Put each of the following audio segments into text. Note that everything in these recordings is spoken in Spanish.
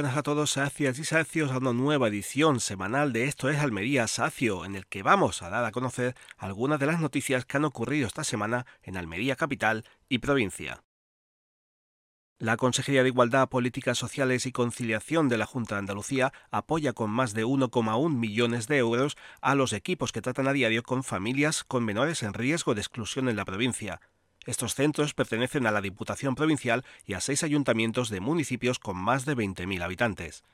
buenas a todos, sacias y sacios, a una nueva edición semanal de Esto es Almería Sacio, en el que vamos a dar a conocer algunas de las noticias que han ocurrido esta semana en Almería capital y provincia. La Consejería de Igualdad, Políticas Sociales y Conciliación de la Junta de Andalucía apoya con más de 1,1 millones de euros a los equipos que tratan a diario con familias con menores en riesgo de exclusión en la provincia. Estos centros pertenecen a la Diputación Provincial y a seis ayuntamientos de municipios con más de 20.000 habitantes.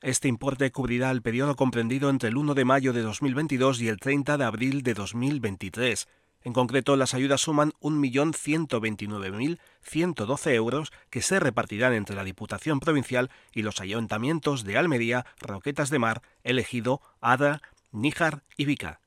Este importe cubrirá el periodo comprendido entre el 1 de mayo de 2022 y el 30 de abril de 2023. En concreto, las ayudas suman 1.129.112 euros que se repartirán entre la Diputación Provincial y los ayuntamientos de Almería, Roquetas de Mar, Elegido, Adra, Níjar y Vica.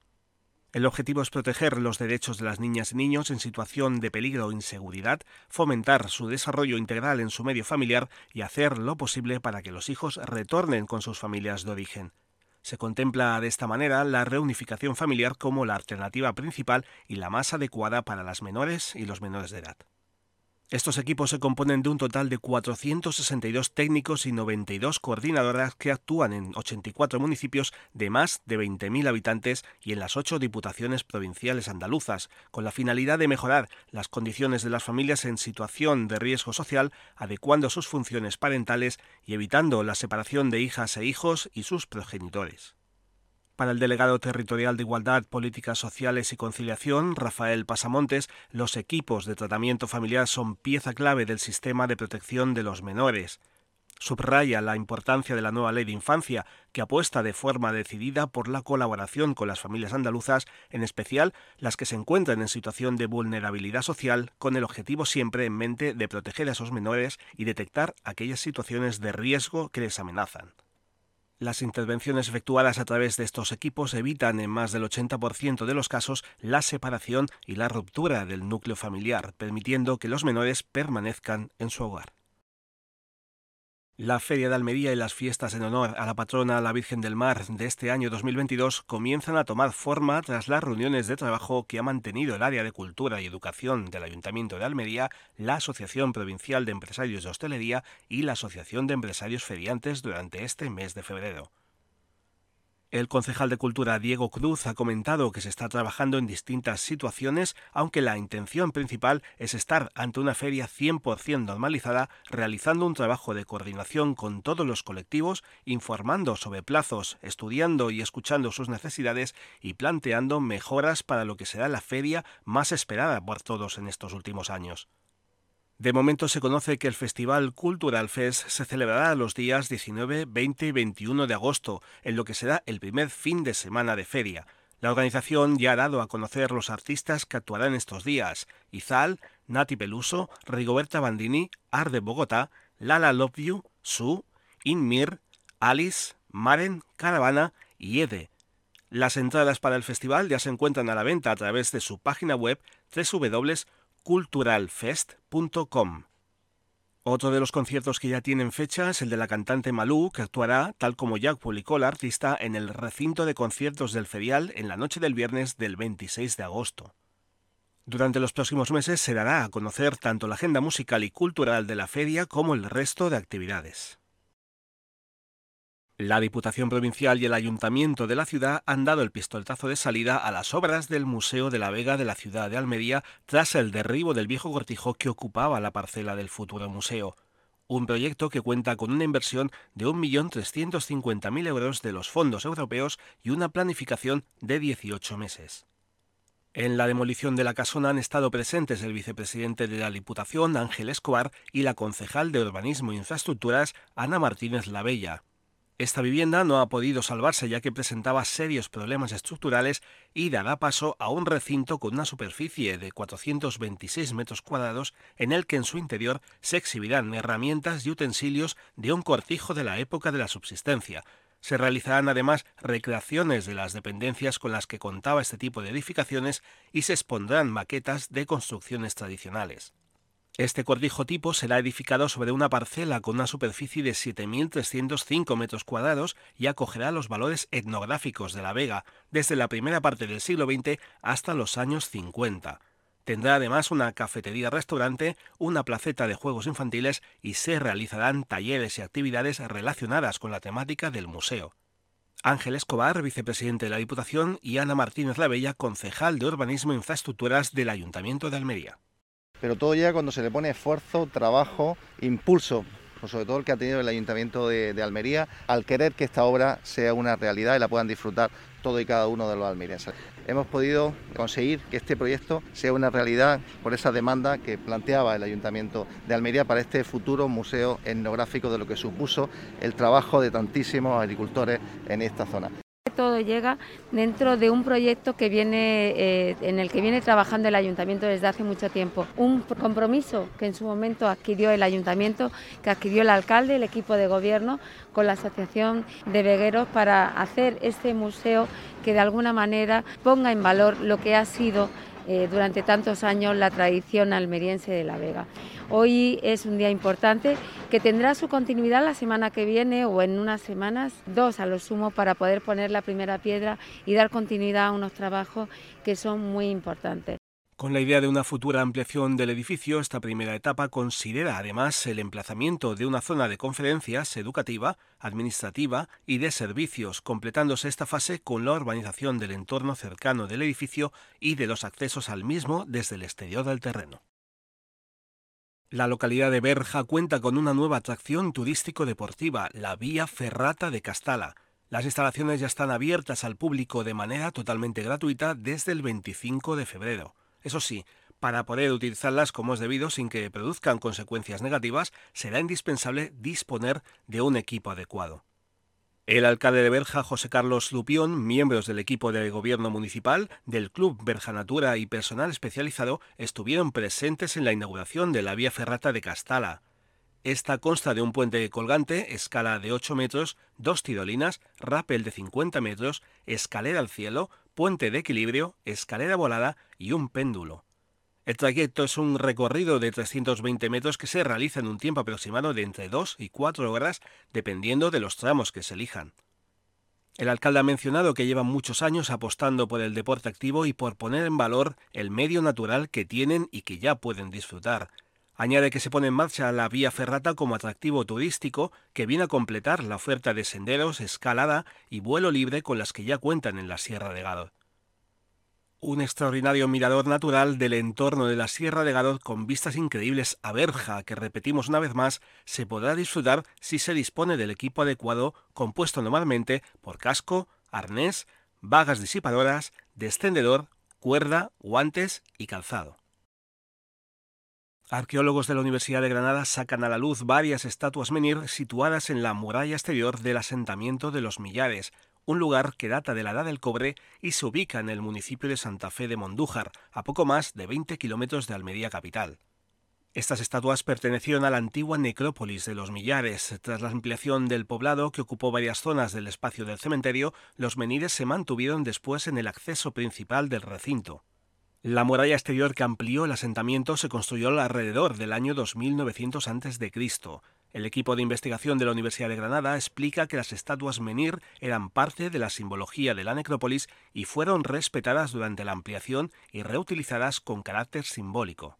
El objetivo es proteger los derechos de las niñas y niños en situación de peligro o inseguridad, fomentar su desarrollo integral en su medio familiar y hacer lo posible para que los hijos retornen con sus familias de origen. Se contempla de esta manera la reunificación familiar como la alternativa principal y la más adecuada para las menores y los menores de edad. Estos equipos se componen de un total de 462 técnicos y 92 coordinadoras que actúan en 84 municipios de más de 20.000 habitantes y en las ocho diputaciones provinciales andaluzas, con la finalidad de mejorar las condiciones de las familias en situación de riesgo social, adecuando sus funciones parentales y evitando la separación de hijas e hijos y sus progenitores. Para el delegado territorial de Igualdad, Políticas Sociales y Conciliación, Rafael Pasamontes, los equipos de tratamiento familiar son pieza clave del sistema de protección de los menores. Subraya la importancia de la nueva ley de infancia, que apuesta de forma decidida por la colaboración con las familias andaluzas, en especial las que se encuentran en situación de vulnerabilidad social, con el objetivo siempre en mente de proteger a esos menores y detectar aquellas situaciones de riesgo que les amenazan. Las intervenciones efectuadas a través de estos equipos evitan en más del 80% de los casos la separación y la ruptura del núcleo familiar, permitiendo que los menores permanezcan en su hogar. La Feria de Almería y las fiestas en honor a la patrona la Virgen del Mar de este año 2022 comienzan a tomar forma tras las reuniones de trabajo que ha mantenido el área de cultura y educación del Ayuntamiento de Almería, la Asociación Provincial de Empresarios de Hostelería y la Asociación de Empresarios Feriantes durante este mes de febrero. El concejal de Cultura Diego Cruz ha comentado que se está trabajando en distintas situaciones, aunque la intención principal es estar ante una feria 100% normalizada, realizando un trabajo de coordinación con todos los colectivos, informando sobre plazos, estudiando y escuchando sus necesidades y planteando mejoras para lo que será la feria más esperada por todos en estos últimos años. De momento se conoce que el Festival Cultural Fest se celebrará los días 19, 20 y 21 de agosto, en lo que será el primer fin de semana de feria. La organización ya ha dado a conocer los artistas que actuarán estos días: Izal, Nati Peluso, Rigoberta Bandini, Arde Bogotá, Lala Love You, Su, Inmir, Alice, Maren, Caravana y Ede. Las entradas para el festival ya se encuentran a la venta a través de su página web www culturalfest.com. Otro de los conciertos que ya tienen fecha es el de la cantante Malú, que actuará, tal como ya publicó la artista, en el recinto de conciertos del Ferial en la noche del viernes del 26 de agosto. Durante los próximos meses se dará a conocer tanto la agenda musical y cultural de la feria como el resto de actividades. La Diputación Provincial y el Ayuntamiento de la ciudad han dado el pistoletazo de salida a las obras del Museo de la Vega de la ciudad de Almería tras el derribo del viejo cortijo que ocupaba la parcela del futuro museo. Un proyecto que cuenta con una inversión de 1.350.000 euros de los fondos europeos y una planificación de 18 meses. En la demolición de la casona han estado presentes el vicepresidente de la Diputación, Ángel Escobar, y la concejal de Urbanismo e Infraestructuras, Ana Martínez Lavella. Esta vivienda no ha podido salvarse ya que presentaba serios problemas estructurales y dará paso a un recinto con una superficie de 426 metros cuadrados en el que en su interior se exhibirán herramientas y utensilios de un cortijo de la época de la subsistencia. Se realizarán además recreaciones de las dependencias con las que contaba este tipo de edificaciones y se expondrán maquetas de construcciones tradicionales. Este cortijo tipo será edificado sobre una parcela con una superficie de 7.305 metros cuadrados y acogerá los valores etnográficos de la Vega desde la primera parte del siglo XX hasta los años 50. Tendrá además una cafetería-restaurante, una placeta de juegos infantiles y se realizarán talleres y actividades relacionadas con la temática del museo. Ángel Escobar, vicepresidente de la Diputación, y Ana Martínez Lavella, concejal de Urbanismo e Infraestructuras del Ayuntamiento de Almería. Pero todo llega cuando se le pone esfuerzo, trabajo, impulso pues sobre todo el que ha tenido el Ayuntamiento de, Almería, al querer que esta obra sea una realidad y la puedan disfrutar todo y cada uno de los almerienses. Hemos podido conseguir que este proyecto sea una realidad por esa demanda que planteaba el Ayuntamiento de Almería para este futuro museo etnográfico de lo que supuso el trabajo de tantísimos agricultores en esta zona. Todo llega dentro de un proyecto que viene, eh, en el que viene trabajando el ayuntamiento desde hace mucho tiempo. Un compromiso que en su momento adquirió el ayuntamiento, que adquirió el alcalde, el equipo de gobierno, con la Asociación de Vegueros para hacer este museo que de alguna manera ponga en valor lo que ha sido eh, durante tantos años la tradición almeriense de la Vega. Hoy es un día importante que tendrá su continuidad la semana que viene o en unas semanas, dos a lo sumo, para poder poner la primera piedra y dar continuidad a unos trabajos que son muy importantes. Con la idea de una futura ampliación del edificio, esta primera etapa considera además el emplazamiento de una zona de conferencias educativa, administrativa y de servicios, completándose esta fase con la urbanización del entorno cercano del edificio y de los accesos al mismo desde el exterior del terreno. La localidad de Berja cuenta con una nueva atracción turístico-deportiva, la Vía Ferrata de Castala. Las instalaciones ya están abiertas al público de manera totalmente gratuita desde el 25 de febrero. Eso sí, para poder utilizarlas como es debido sin que produzcan consecuencias negativas, será indispensable disponer de un equipo adecuado. El alcalde de Berja, José Carlos Lupión, miembros del equipo de gobierno municipal, del Club Berja Natura y personal especializado estuvieron presentes en la inauguración de la vía ferrata de Castala. Esta consta de un puente colgante, escala de 8 metros, dos tirolinas, rappel de 50 metros, escalera al cielo, puente de equilibrio, escalera volada y un péndulo. El trayecto es un recorrido de 320 metros que se realiza en un tiempo aproximado de entre 2 y 4 horas, dependiendo de los tramos que se elijan. El alcalde ha mencionado que llevan muchos años apostando por el deporte activo y por poner en valor el medio natural que tienen y que ya pueden disfrutar. Añade que se pone en marcha la vía ferrata como atractivo turístico que viene a completar la oferta de senderos, escalada y vuelo libre con las que ya cuentan en la Sierra de Gado. Un extraordinario mirador natural del entorno de la Sierra de Gado con vistas increíbles a Berja, que repetimos una vez más, se podrá disfrutar si se dispone del equipo adecuado compuesto normalmente por casco, arnés, vagas disipadoras, descendedor, cuerda, guantes y calzado. Arqueólogos de la Universidad de Granada sacan a la luz varias estatuas menir situadas en la muralla exterior del asentamiento de los Millares, un lugar que data de la Edad del Cobre y se ubica en el municipio de Santa Fe de Mondújar, a poco más de 20 kilómetros de Almería capital. Estas estatuas pertenecieron a la antigua necrópolis de los Millares. Tras la ampliación del poblado, que ocupó varias zonas del espacio del cementerio, los menires se mantuvieron después en el acceso principal del recinto. La muralla exterior que amplió el asentamiento se construyó alrededor del año 2900 a.C. El equipo de investigación de la Universidad de Granada explica que las estatuas menir eran parte de la simbología de la necrópolis y fueron respetadas durante la ampliación y reutilizadas con carácter simbólico.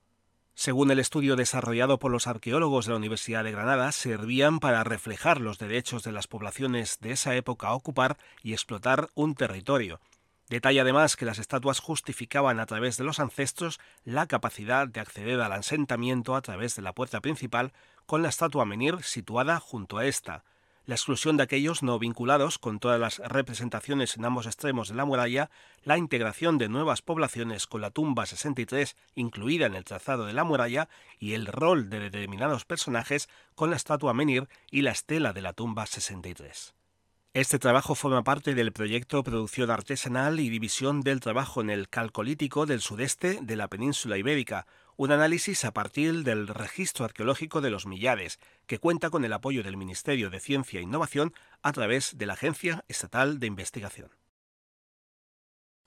Según el estudio desarrollado por los arqueólogos de la Universidad de Granada, servían para reflejar los derechos de las poblaciones de esa época a ocupar y explotar un territorio, Detalla además que las estatuas justificaban a través de los ancestros la capacidad de acceder al asentamiento a través de la puerta principal con la estatua menir situada junto a esta, la exclusión de aquellos no vinculados con todas las representaciones en ambos extremos de la muralla, la integración de nuevas poblaciones con la tumba 63 incluida en el trazado de la muralla y el rol de determinados personajes con la estatua menir y la estela de la tumba 63. Este trabajo forma parte del proyecto Producción Artesanal y División del Trabajo en el Calcolítico del Sudeste de la Península Ibérica, un análisis a partir del registro arqueológico de los Millares, que cuenta con el apoyo del Ministerio de Ciencia e Innovación a través de la Agencia Estatal de Investigación.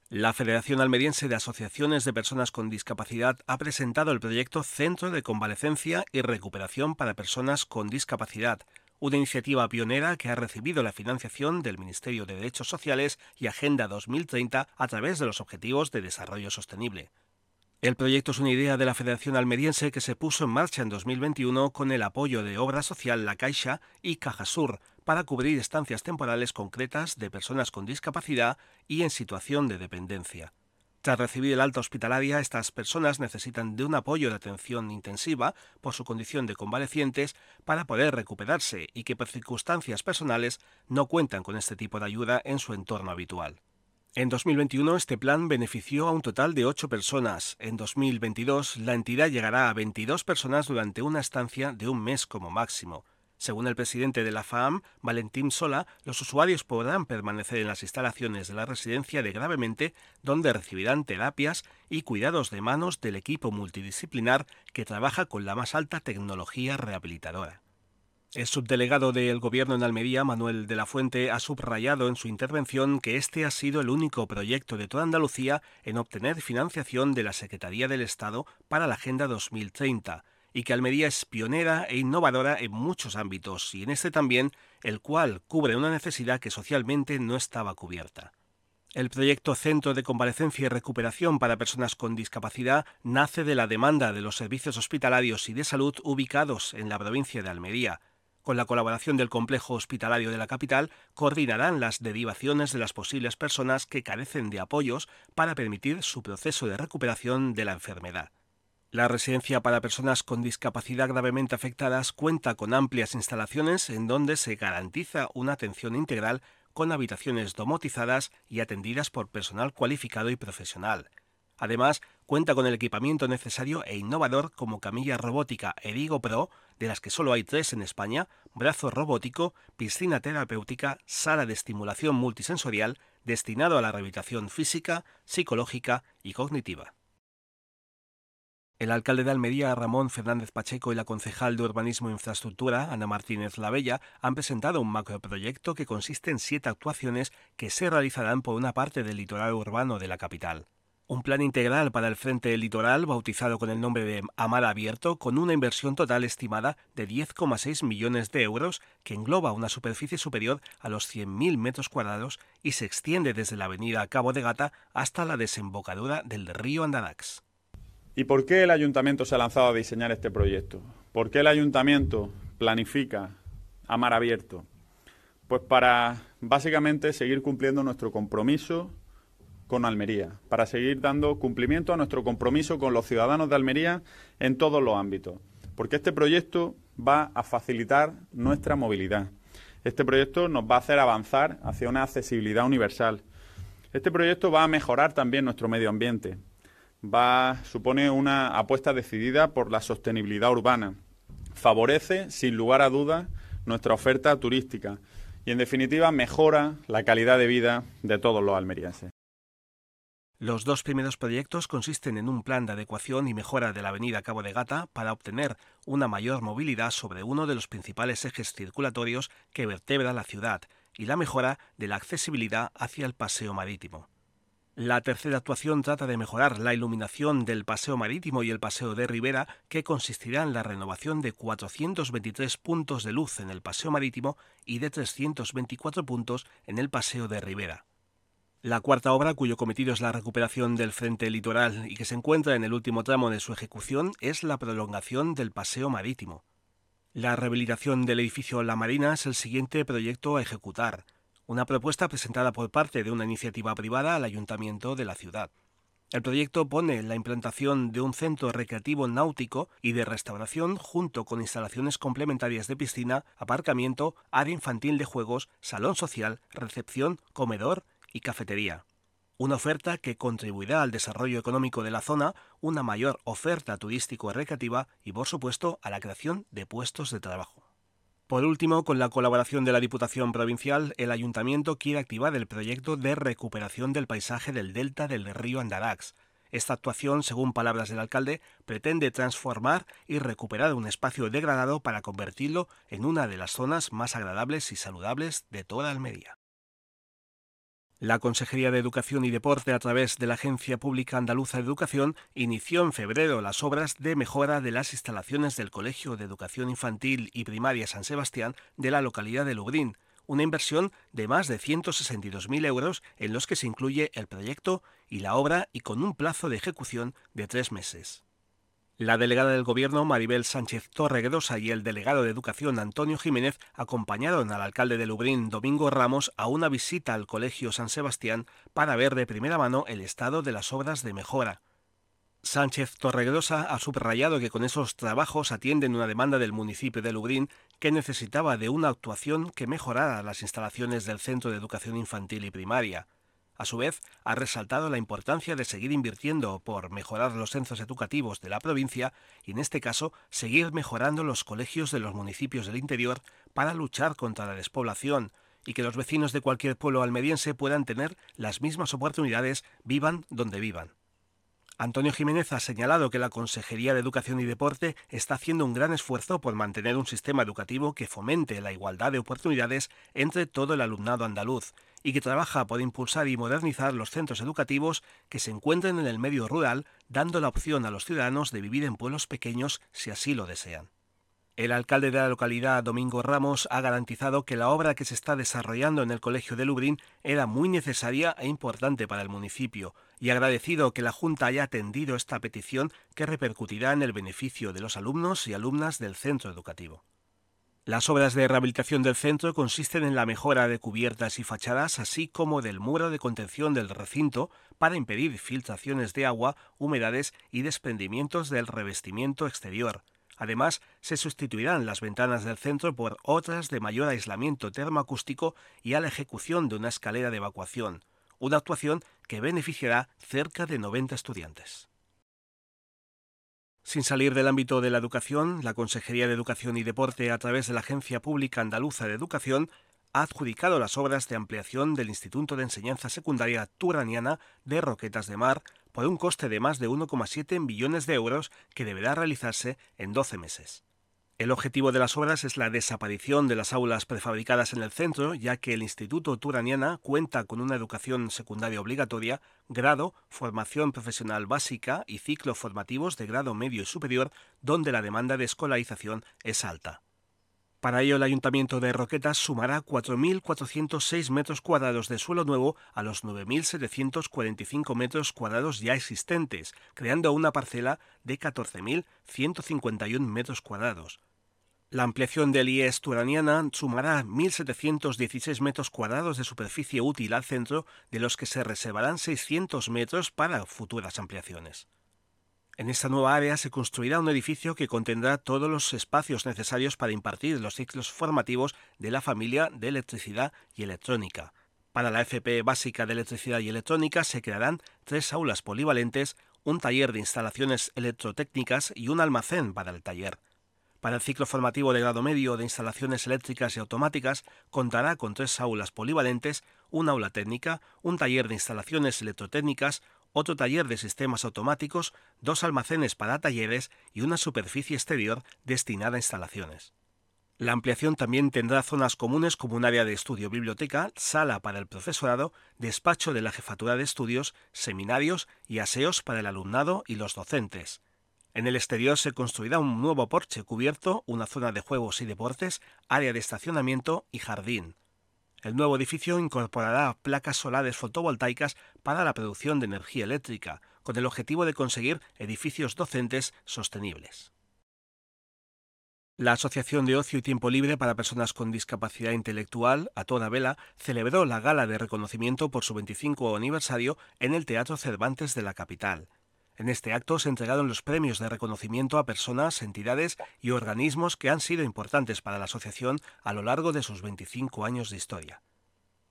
La Federación Almeriense de Asociaciones de Personas con Discapacidad ha presentado el proyecto Centro de Convalecencia y Recuperación para Personas con Discapacidad, una iniciativa pionera que ha recibido la financiación del Ministerio de Derechos Sociales y Agenda 2030 a través de los Objetivos de Desarrollo Sostenible. El proyecto es una idea de la Federación Almeriense que se puso en marcha en 2021 con el apoyo de Obra Social La Caixa y Cajasur para cubrir estancias temporales concretas de personas con discapacidad y en situación de dependencia. Tras recibir el alta hospitalaria, estas personas necesitan de un apoyo de atención intensiva por su condición de convalecientes para poder recuperarse y que por circunstancias personales no cuentan con este tipo de ayuda en su entorno habitual. En 2021 este plan benefició a un total de 8 personas. En 2022 la entidad llegará a 22 personas durante una estancia de un mes como máximo. Según el presidente de la FAM, Valentín Sola, los usuarios podrán permanecer en las instalaciones de la residencia de gravemente, donde recibirán terapias y cuidados de manos del equipo multidisciplinar que trabaja con la más alta tecnología rehabilitadora. El subdelegado del Gobierno en Almería, Manuel de la Fuente, ha subrayado en su intervención que este ha sido el único proyecto de toda Andalucía en obtener financiación de la Secretaría del Estado para la Agenda 2030 y que Almería es pionera e innovadora en muchos ámbitos y en este también, el cual cubre una necesidad que socialmente no estaba cubierta. El proyecto Centro de Convalecencia y Recuperación para Personas con Discapacidad nace de la demanda de los servicios hospitalarios y de salud ubicados en la provincia de Almería, con la colaboración del complejo hospitalario de la capital, coordinarán las derivaciones de las posibles personas que carecen de apoyos para permitir su proceso de recuperación de la enfermedad. La residencia para personas con discapacidad gravemente afectadas cuenta con amplias instalaciones en donde se garantiza una atención integral con habitaciones domotizadas y atendidas por personal cualificado y profesional. Además, cuenta con el equipamiento necesario e innovador como camilla robótica Erigo Pro, de las que solo hay tres en España, brazo robótico, piscina terapéutica, sala de estimulación multisensorial, destinado a la rehabilitación física, psicológica y cognitiva. El alcalde de Almería, Ramón Fernández Pacheco, y la concejal de Urbanismo e Infraestructura, Ana Martínez Lavella, han presentado un macroproyecto que consiste en siete actuaciones que se realizarán por una parte del litoral urbano de la capital. Un plan integral para el frente del litoral, bautizado con el nombre de Amar Abierto, con una inversión total estimada de 10,6 millones de euros, que engloba una superficie superior a los 100.000 metros cuadrados y se extiende desde la avenida Cabo de Gata hasta la desembocadura del río Andarax. ¿Y por qué el ayuntamiento se ha lanzado a diseñar este proyecto? ¿Por qué el ayuntamiento planifica Amar Abierto? Pues para básicamente seguir cumpliendo nuestro compromiso con Almería, para seguir dando cumplimiento a nuestro compromiso con los ciudadanos de Almería en todos los ámbitos. Porque este proyecto va a facilitar nuestra movilidad. Este proyecto nos va a hacer avanzar hacia una accesibilidad universal. Este proyecto va a mejorar también nuestro medio ambiente. Va, supone una apuesta decidida por la sostenibilidad urbana. Favorece, sin lugar a dudas, nuestra oferta turística y, en definitiva, mejora la calidad de vida de todos los almerienses. Los dos primeros proyectos consisten en un plan de adecuación y mejora de la avenida Cabo de Gata para obtener una mayor movilidad sobre uno de los principales ejes circulatorios que vertebra la ciudad y la mejora de la accesibilidad hacia el paseo marítimo. La tercera actuación trata de mejorar la iluminación del paseo marítimo y el paseo de Ribera, que consistirá en la renovación de 423 puntos de luz en el paseo marítimo y de 324 puntos en el paseo de Ribera. La cuarta obra, cuyo cometido es la recuperación del frente litoral y que se encuentra en el último tramo de su ejecución, es la prolongación del paseo marítimo. La rehabilitación del edificio La Marina es el siguiente proyecto a ejecutar, una propuesta presentada por parte de una iniciativa privada al ayuntamiento de la ciudad. El proyecto pone la implantación de un centro recreativo náutico y de restauración junto con instalaciones complementarias de piscina, aparcamiento, área infantil de juegos, salón social, recepción, comedor y cafetería. Una oferta que contribuirá al desarrollo económico de la zona, una mayor oferta turístico-recreativa y, por supuesto, a la creación de puestos de trabajo. Por último, con la colaboración de la Diputación Provincial, el Ayuntamiento quiere activar el proyecto de recuperación del paisaje del delta del río Andarax. Esta actuación, según palabras del alcalde, pretende transformar y recuperar un espacio degradado para convertirlo en una de las zonas más agradables y saludables de toda Almería. La Consejería de Educación y Deporte, a través de la Agencia Pública Andaluza de Educación, inició en febrero las obras de mejora de las instalaciones del Colegio de Educación Infantil y Primaria San Sebastián de la localidad de Lugrín, una inversión de más de 162.000 euros en los que se incluye el proyecto y la obra y con un plazo de ejecución de tres meses. La delegada del Gobierno, Maribel Sánchez Torreguedosa, y el delegado de Educación, Antonio Jiménez, acompañaron al alcalde de Lubrín, Domingo Ramos, a una visita al Colegio San Sebastián para ver de primera mano el estado de las obras de mejora. Sánchez Torreguedosa ha subrayado que con esos trabajos atienden una demanda del municipio de Lubrín que necesitaba de una actuación que mejorara las instalaciones del Centro de Educación Infantil y Primaria. A su vez, ha resaltado la importancia de seguir invirtiendo por mejorar los centros educativos de la provincia y, en este caso, seguir mejorando los colegios de los municipios del interior para luchar contra la despoblación y que los vecinos de cualquier pueblo almeriense puedan tener las mismas oportunidades, vivan donde vivan. Antonio Jiménez ha señalado que la Consejería de Educación y Deporte está haciendo un gran esfuerzo por mantener un sistema educativo que fomente la igualdad de oportunidades entre todo el alumnado andaluz y que trabaja por impulsar y modernizar los centros educativos que se encuentren en el medio rural, dando la opción a los ciudadanos de vivir en pueblos pequeños si así lo desean. El alcalde de la localidad, Domingo Ramos, ha garantizado que la obra que se está desarrollando en el Colegio de Lubrín era muy necesaria e importante para el municipio, y agradecido que la Junta haya atendido esta petición que repercutirá en el beneficio de los alumnos y alumnas del centro educativo. Las obras de rehabilitación del centro consisten en la mejora de cubiertas y fachadas, así como del muro de contención del recinto para impedir filtraciones de agua, humedades y desprendimientos del revestimiento exterior, Además, se sustituirán las ventanas del centro por otras de mayor aislamiento termoacústico y a la ejecución de una escalera de evacuación, una actuación que beneficiará cerca de 90 estudiantes. Sin salir del ámbito de la educación, la Consejería de Educación y Deporte, a través de la Agencia Pública Andaluza de Educación, ha adjudicado las obras de ampliación del Instituto de Enseñanza Secundaria Turaniana de Roquetas de Mar por un coste de más de 1,7 billones de euros que deberá realizarse en 12 meses. El objetivo de las obras es la desaparición de las aulas prefabricadas en el centro, ya que el Instituto Turaniana cuenta con una educación secundaria obligatoria, grado, formación profesional básica y ciclos formativos de grado medio y superior, donde la demanda de escolarización es alta. Para ello, el Ayuntamiento de Roquetas sumará 4.406 metros cuadrados de suelo nuevo a los 9.745 metros cuadrados ya existentes, creando una parcela de 14.151 metros cuadrados. La ampliación del IES Turaniana sumará 1.716 metros cuadrados de superficie útil al centro, de los que se reservarán 600 metros para futuras ampliaciones. En esta nueva área se construirá un edificio que contendrá todos los espacios necesarios para impartir los ciclos formativos de la familia de electricidad y electrónica. Para la FP básica de electricidad y electrónica se crearán tres aulas polivalentes, un taller de instalaciones electrotécnicas y un almacén para el taller. Para el ciclo formativo de grado medio de instalaciones eléctricas y automáticas contará con tres aulas polivalentes, un aula técnica, un taller de instalaciones electrotécnicas, otro taller de sistemas automáticos, dos almacenes para talleres y una superficie exterior destinada a instalaciones. La ampliación también tendrá zonas comunes como un área de estudio biblioteca, sala para el profesorado, despacho de la jefatura de estudios, seminarios y aseos para el alumnado y los docentes. En el exterior se construirá un nuevo porche cubierto, una zona de juegos y deportes, área de estacionamiento y jardín. El nuevo edificio incorporará placas solares fotovoltaicas para la producción de energía eléctrica, con el objetivo de conseguir edificios docentes sostenibles. La Asociación de Ocio y Tiempo Libre para Personas con Discapacidad Intelectual, a toda vela, celebró la gala de reconocimiento por su 25 aniversario en el Teatro Cervantes de la capital. En este acto se entregaron los premios de reconocimiento a personas, entidades y organismos que han sido importantes para la asociación a lo largo de sus 25 años de historia.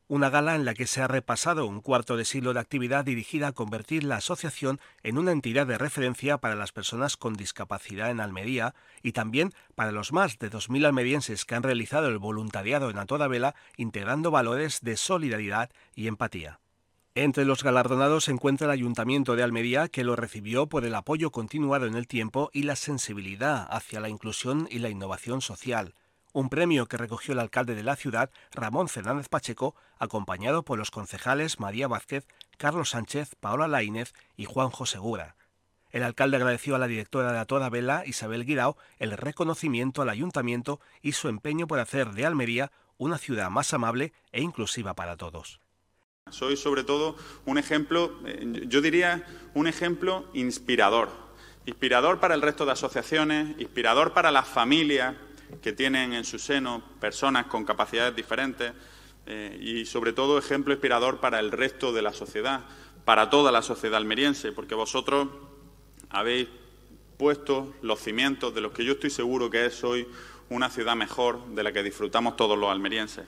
Una gala en la que se ha repasado un cuarto de siglo de actividad dirigida a convertir la asociación en una entidad de referencia para las personas con discapacidad en Almería y también para los más de 2.000 almerienses que han realizado el voluntariado en A Vela integrando valores de solidaridad y empatía. Entre los galardonados se encuentra el Ayuntamiento de Almería, que lo recibió por el apoyo continuado en el tiempo y la sensibilidad hacia la inclusión y la innovación social. Un premio que recogió el alcalde de la ciudad, Ramón Fernández Pacheco, acompañado por los concejales María Vázquez, Carlos Sánchez, Paola Laínez y Juanjo Segura. El alcalde agradeció a la directora de A Toda Vela, Isabel Guirao, el reconocimiento al ayuntamiento y su empeño por hacer de Almería una ciudad más amable e inclusiva para todos. Soy sobre todo un ejemplo, eh, yo diría un ejemplo inspirador. Inspirador para el resto de asociaciones, inspirador para las familias que tienen en su seno personas con capacidades diferentes eh, y sobre todo ejemplo inspirador para el resto de la sociedad, para toda la sociedad almeriense, porque vosotros habéis puesto los cimientos de los que yo estoy seguro que es hoy una ciudad mejor de la que disfrutamos todos los almerienses.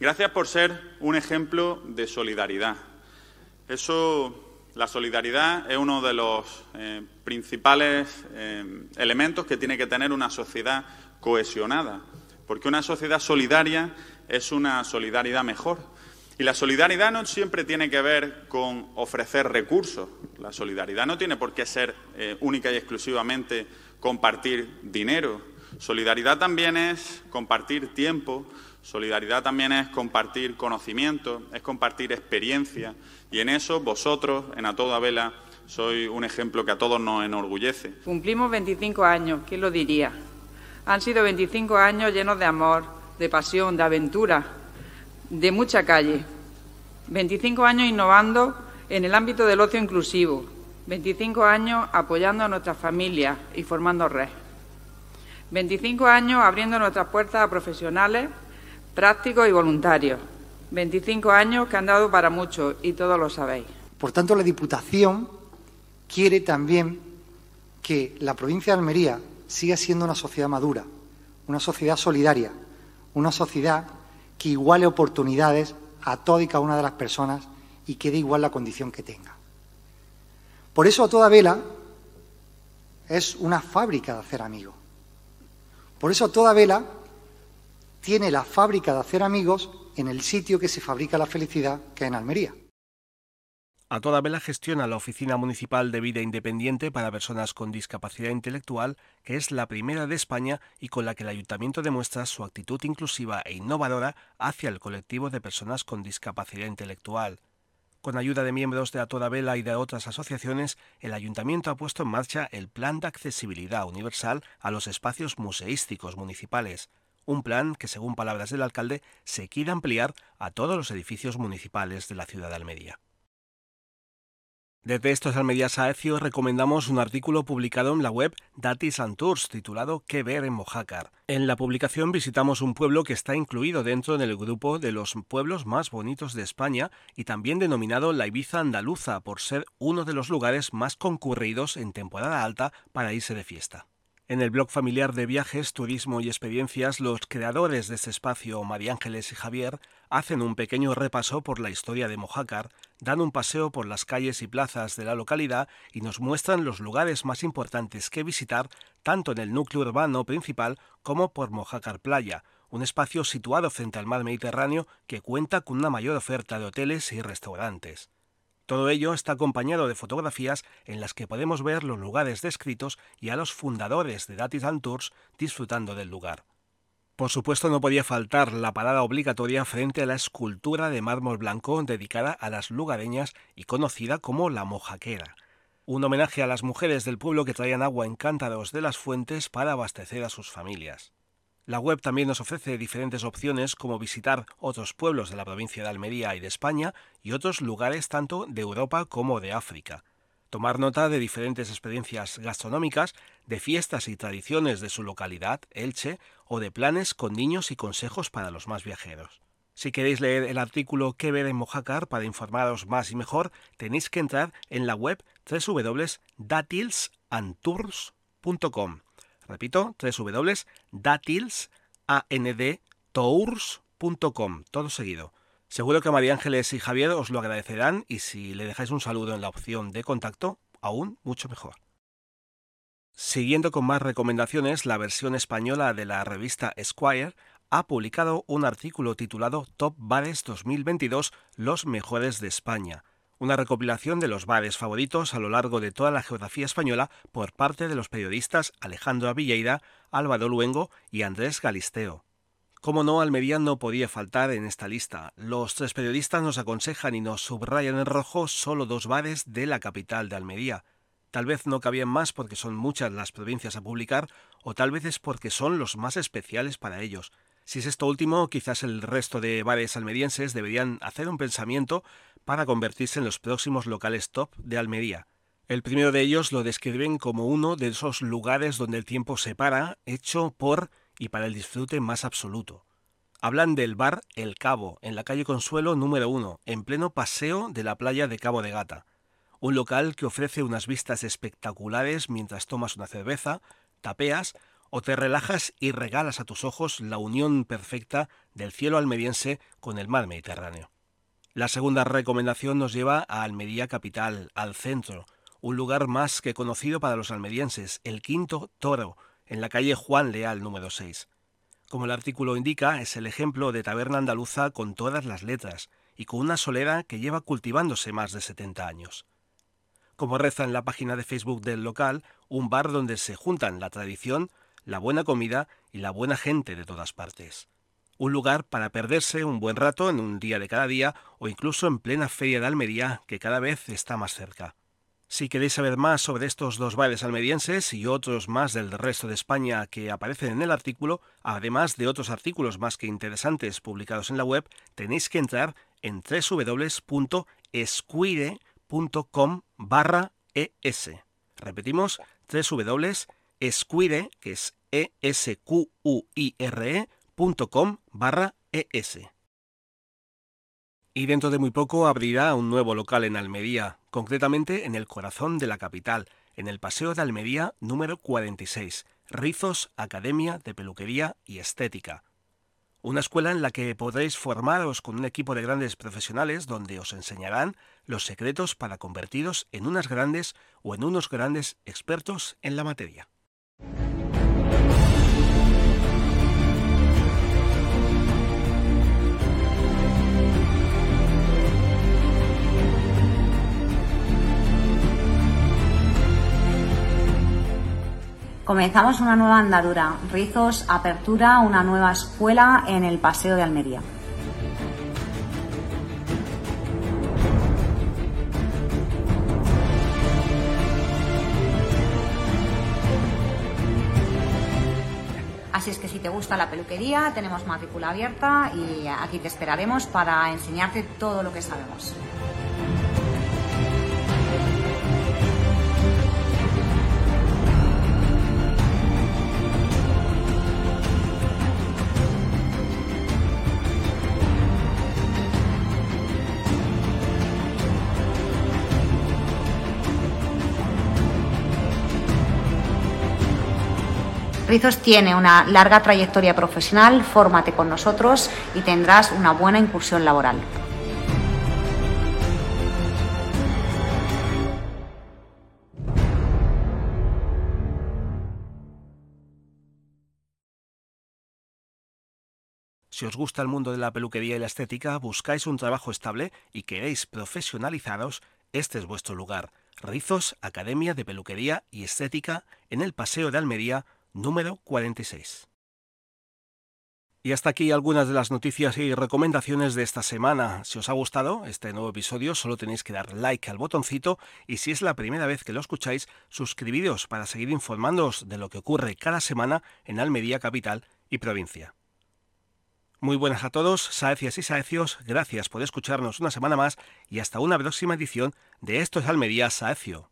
Gracias por ser un ejemplo de solidaridad. Eso, la solidaridad es uno de los eh, principales eh, elementos que tiene que tener una sociedad cohesionada, porque una sociedad solidaria es una solidaridad mejor. Y la solidaridad no siempre tiene que ver con ofrecer recursos. La solidaridad no tiene por qué ser eh, única y exclusivamente compartir dinero. Solidaridad también es compartir tiempo, Solidaridad también es compartir conocimiento, es compartir experiencia y en eso vosotros, en A Toda Vela, sois un ejemplo que a todos nos enorgullece. Cumplimos 25 años, ¿quién lo diría? Han sido 25 años llenos de amor, de pasión, de aventura, de mucha calle. 25 años innovando en el ámbito del ocio inclusivo. 25 años apoyando a nuestras familias y formando red. 25 años abriendo nuestras puertas a profesionales prácticos y voluntarios. 25 años que han dado para mucho y todos lo sabéis. Por tanto, la Diputación quiere también que la provincia de Almería siga siendo una sociedad madura, una sociedad solidaria, una sociedad que iguale oportunidades a toda y cada una de las personas y que dé igual la condición que tenga. Por eso a toda vela es una fábrica de hacer amigos. Por eso a toda vela tiene la fábrica de hacer amigos en el sitio que se fabrica la felicidad, que es en Almería. A toda vela gestiona la Oficina Municipal de Vida Independiente para Personas con Discapacidad Intelectual, que es la primera de España y con la que el Ayuntamiento demuestra su actitud inclusiva e innovadora hacia el colectivo de personas con discapacidad intelectual. Con ayuda de miembros de A Toda Vela y de otras asociaciones, el Ayuntamiento ha puesto en marcha el Plan de Accesibilidad Universal a los espacios museísticos municipales un plan que, según palabras del alcalde, se quiere ampliar a todos los edificios municipales de la ciudad de Almería. Desde estos Almería Saecio recomendamos un artículo publicado en la web Datis and titulado ¿Qué ver en Mojácar? En la publicación visitamos un pueblo que está incluido dentro del grupo de los pueblos más bonitos de España y también denominado la Ibiza Andaluza por ser uno de los lugares más concurridos en temporada alta para irse de fiesta. En el blog familiar de viajes, turismo y experiencias, los creadores de este espacio, María Ángeles y Javier, hacen un pequeño repaso por la historia de Mojácar, dan un paseo por las calles y plazas de la localidad y nos muestran los lugares más importantes que visitar, tanto en el núcleo urbano principal como por Mojácar Playa, un espacio situado frente al mar Mediterráneo que cuenta con una mayor oferta de hoteles y restaurantes. Todo ello está acompañado de fotografías en las que podemos ver los lugares descritos y a los fundadores de Datis and Tours disfrutando del lugar. Por supuesto no podía faltar la parada obligatoria frente a la escultura de mármol blanco dedicada a las lugareñas y conocida como la mojaquera, un homenaje a las mujeres del pueblo que traían agua en cántaros de las fuentes para abastecer a sus familias. La web también nos ofrece diferentes opciones como visitar otros pueblos de la provincia de Almería y de España y otros lugares tanto de Europa como de África. Tomar nota de diferentes experiencias gastronómicas, de fiestas y tradiciones de su localidad, Elche, o de planes con niños y consejos para los más viajeros. Si queréis leer el artículo que ver en Mojácar para informaros más y mejor, tenéis que entrar en la web www.datilsandtours.com Repito, www.datilstours.com, todo seguido. Seguro que María Ángeles y Javier os lo agradecerán y si le dejáis un saludo en la opción de contacto, aún mucho mejor. Siguiendo con más recomendaciones, la versión española de la revista Esquire ha publicado un artículo titulado Top Bares 2022, los mejores de España, una recopilación de los bares favoritos a lo largo de toda la geografía española por parte de los periodistas Alejandro Avilleira, Álvaro Luengo y Andrés Galisteo. Como no, Almería no podía faltar en esta lista. Los tres periodistas nos aconsejan y nos subrayan en rojo solo dos bares de la capital de Almería. Tal vez no cabían más porque son muchas las provincias a publicar, o tal vez es porque son los más especiales para ellos. Si es esto último, quizás el resto de bares almerienses deberían hacer un pensamiento para convertirse en los próximos locales top de Almería. El primero de ellos lo describen como uno de esos lugares donde el tiempo se para, hecho por y para el disfrute más absoluto. Hablan del bar El Cabo, en la calle Consuelo número 1, en pleno paseo de la playa de Cabo de Gata. Un local que ofrece unas vistas espectaculares mientras tomas una cerveza, tapeas o te relajas y regalas a tus ojos la unión perfecta del cielo almeriense con el mar Mediterráneo. La segunda recomendación nos lleva a Almería Capital, al centro, un lugar más que conocido para los almerienses, el Quinto Toro, en la calle Juan Leal número 6. Como el artículo indica, es el ejemplo de taberna andaluza con todas las letras y con una solera que lleva cultivándose más de 70 años. Como reza en la página de Facebook del local, un bar donde se juntan la tradición, la buena comida y la buena gente de todas partes. Un lugar para perderse un buen rato en un día de cada día o incluso en plena feria de Almería que cada vez está más cerca. Si queréis saber más sobre estos dos bares almerienses y otros más del resto de España que aparecen en el artículo, además de otros artículos más que interesantes publicados en la web, tenéis que entrar en www.esquire.com barra es. Repetimos, www.esquire, que es e s q u i r -E es. Y dentro de muy poco abrirá un nuevo local en Almería, concretamente en el corazón de la capital, en el Paseo de Almería número 46, Rizos Academia de Peluquería y Estética. Una escuela en la que podréis formaros con un equipo de grandes profesionales donde os enseñarán los secretos para convertiros en unas grandes o en unos grandes expertos en la materia. Comenzamos una nueva andadura. Rizos apertura una nueva escuela en el Paseo de Almería. Así es que si te gusta la peluquería, tenemos matrícula abierta y aquí te esperaremos para enseñarte todo lo que sabemos. Rizos tiene una larga trayectoria profesional, fórmate con nosotros y tendrás una buena incursión laboral. Si os gusta el mundo de la peluquería y la estética, buscáis un trabajo estable y queréis profesionalizaros, este es vuestro lugar. Rizos, Academia de Peluquería y Estética en el Paseo de Almería número 46. Y hasta aquí algunas de las noticias y recomendaciones de esta semana. Si os ha gustado este nuevo episodio, solo tenéis que dar like al botoncito y si es la primera vez que lo escucháis, suscribiros para seguir informándoos de lo que ocurre cada semana en Almería capital y provincia. Muy buenas a todos, saecias y saecios, gracias por escucharnos una semana más y hasta una próxima edición de Esto es Almería Saecio.